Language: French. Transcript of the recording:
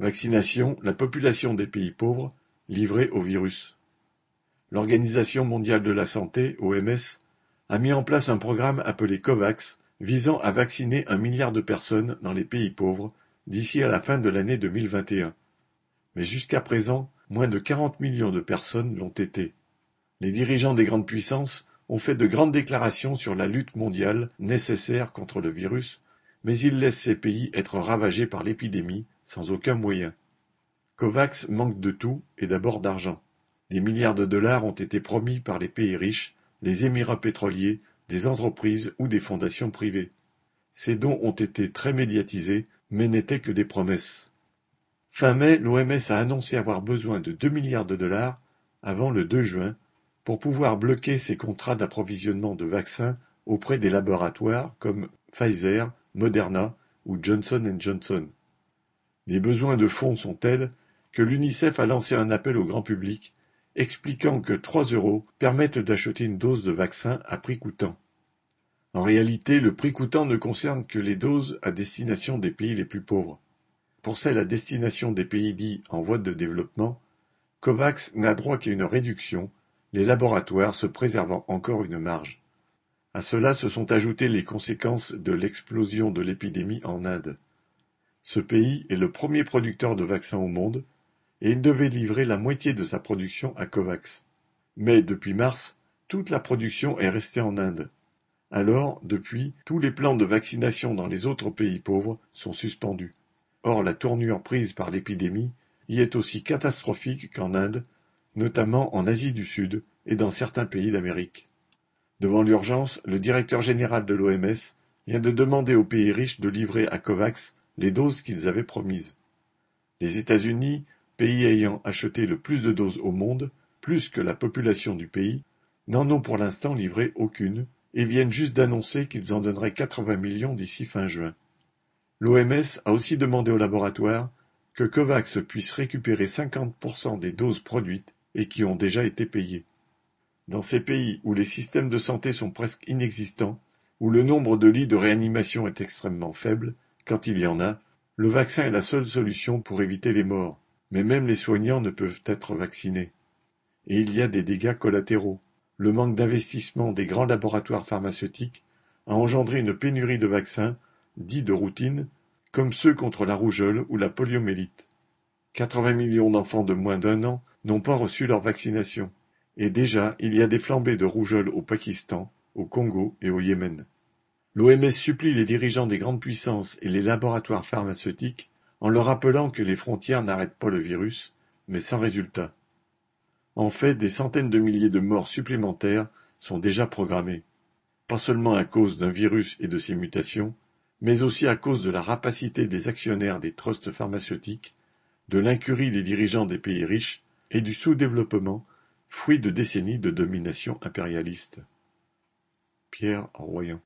Vaccination La population des pays pauvres livrée au virus. L'Organisation mondiale de la santé, OMS, a mis en place un programme appelé COVAX visant à vacciner un milliard de personnes dans les pays pauvres d'ici à la fin de l'année 2021. Mais jusqu'à présent, moins de 40 millions de personnes l'ont été. Les dirigeants des grandes puissances ont fait de grandes déclarations sur la lutte mondiale nécessaire contre le virus, mais ils laissent ces pays être ravagés par l'épidémie sans aucun moyen. Covax manque de tout et d'abord d'argent. Des milliards de dollars ont été promis par les pays riches, les émirats pétroliers, des entreprises ou des fondations privées. Ces dons ont été très médiatisés, mais n'étaient que des promesses. Fin mai, l'OMS a annoncé avoir besoin de 2 milliards de dollars avant le 2 juin pour pouvoir bloquer ses contrats d'approvisionnement de vaccins auprès des laboratoires comme Pfizer, Moderna ou Johnson Johnson. Les besoins de fonds sont tels que l'UNICEF a lancé un appel au grand public expliquant que 3 euros permettent d'acheter une dose de vaccin à prix coûtant. En réalité, le prix coûtant ne concerne que les doses à destination des pays les plus pauvres. Pour celles à destination des pays dits en voie de développement, COVAX n'a droit qu'à une réduction, les laboratoires se préservant encore une marge. À cela se sont ajoutées les conséquences de l'explosion de l'épidémie en Inde. Ce pays est le premier producteur de vaccins au monde, et il devait livrer la moitié de sa production à Covax. Mais depuis mars, toute la production est restée en Inde. Alors, depuis, tous les plans de vaccination dans les autres pays pauvres sont suspendus. Or, la tournure prise par l'épidémie y est aussi catastrophique qu'en Inde, notamment en Asie du Sud et dans certains pays d'Amérique. Devant l'urgence, le directeur général de l'OMS vient de demander aux pays riches de livrer à Covax les doses qu'ils avaient promises. Les États-Unis, pays ayant acheté le plus de doses au monde, plus que la population du pays, n'en ont pour l'instant livré aucune, et viennent juste d'annoncer qu'ils en donneraient 80 millions d'ici fin juin. L'OMS a aussi demandé au laboratoire que COVAX puisse récupérer 50% des doses produites et qui ont déjà été payées. Dans ces pays où les systèmes de santé sont presque inexistants, où le nombre de lits de réanimation est extrêmement faible, quand il y en a, le vaccin est la seule solution pour éviter les morts, mais même les soignants ne peuvent être vaccinés. Et il y a des dégâts collatéraux. Le manque d'investissement des grands laboratoires pharmaceutiques a engendré une pénurie de vaccins, dits de routine, comme ceux contre la rougeole ou la poliomélite. 80 millions d'enfants de moins d'un an n'ont pas reçu leur vaccination. Et déjà, il y a des flambées de rougeole au Pakistan, au Congo et au Yémen. L'OMS supplie les dirigeants des grandes puissances et les laboratoires pharmaceutiques en leur rappelant que les frontières n'arrêtent pas le virus, mais sans résultat. En fait, des centaines de milliers de morts supplémentaires sont déjà programmées, pas seulement à cause d'un virus et de ses mutations, mais aussi à cause de la rapacité des actionnaires des trusts pharmaceutiques, de l'incurie des dirigeants des pays riches et du sous-développement, fruit de décennies de domination impérialiste. Pierre Royan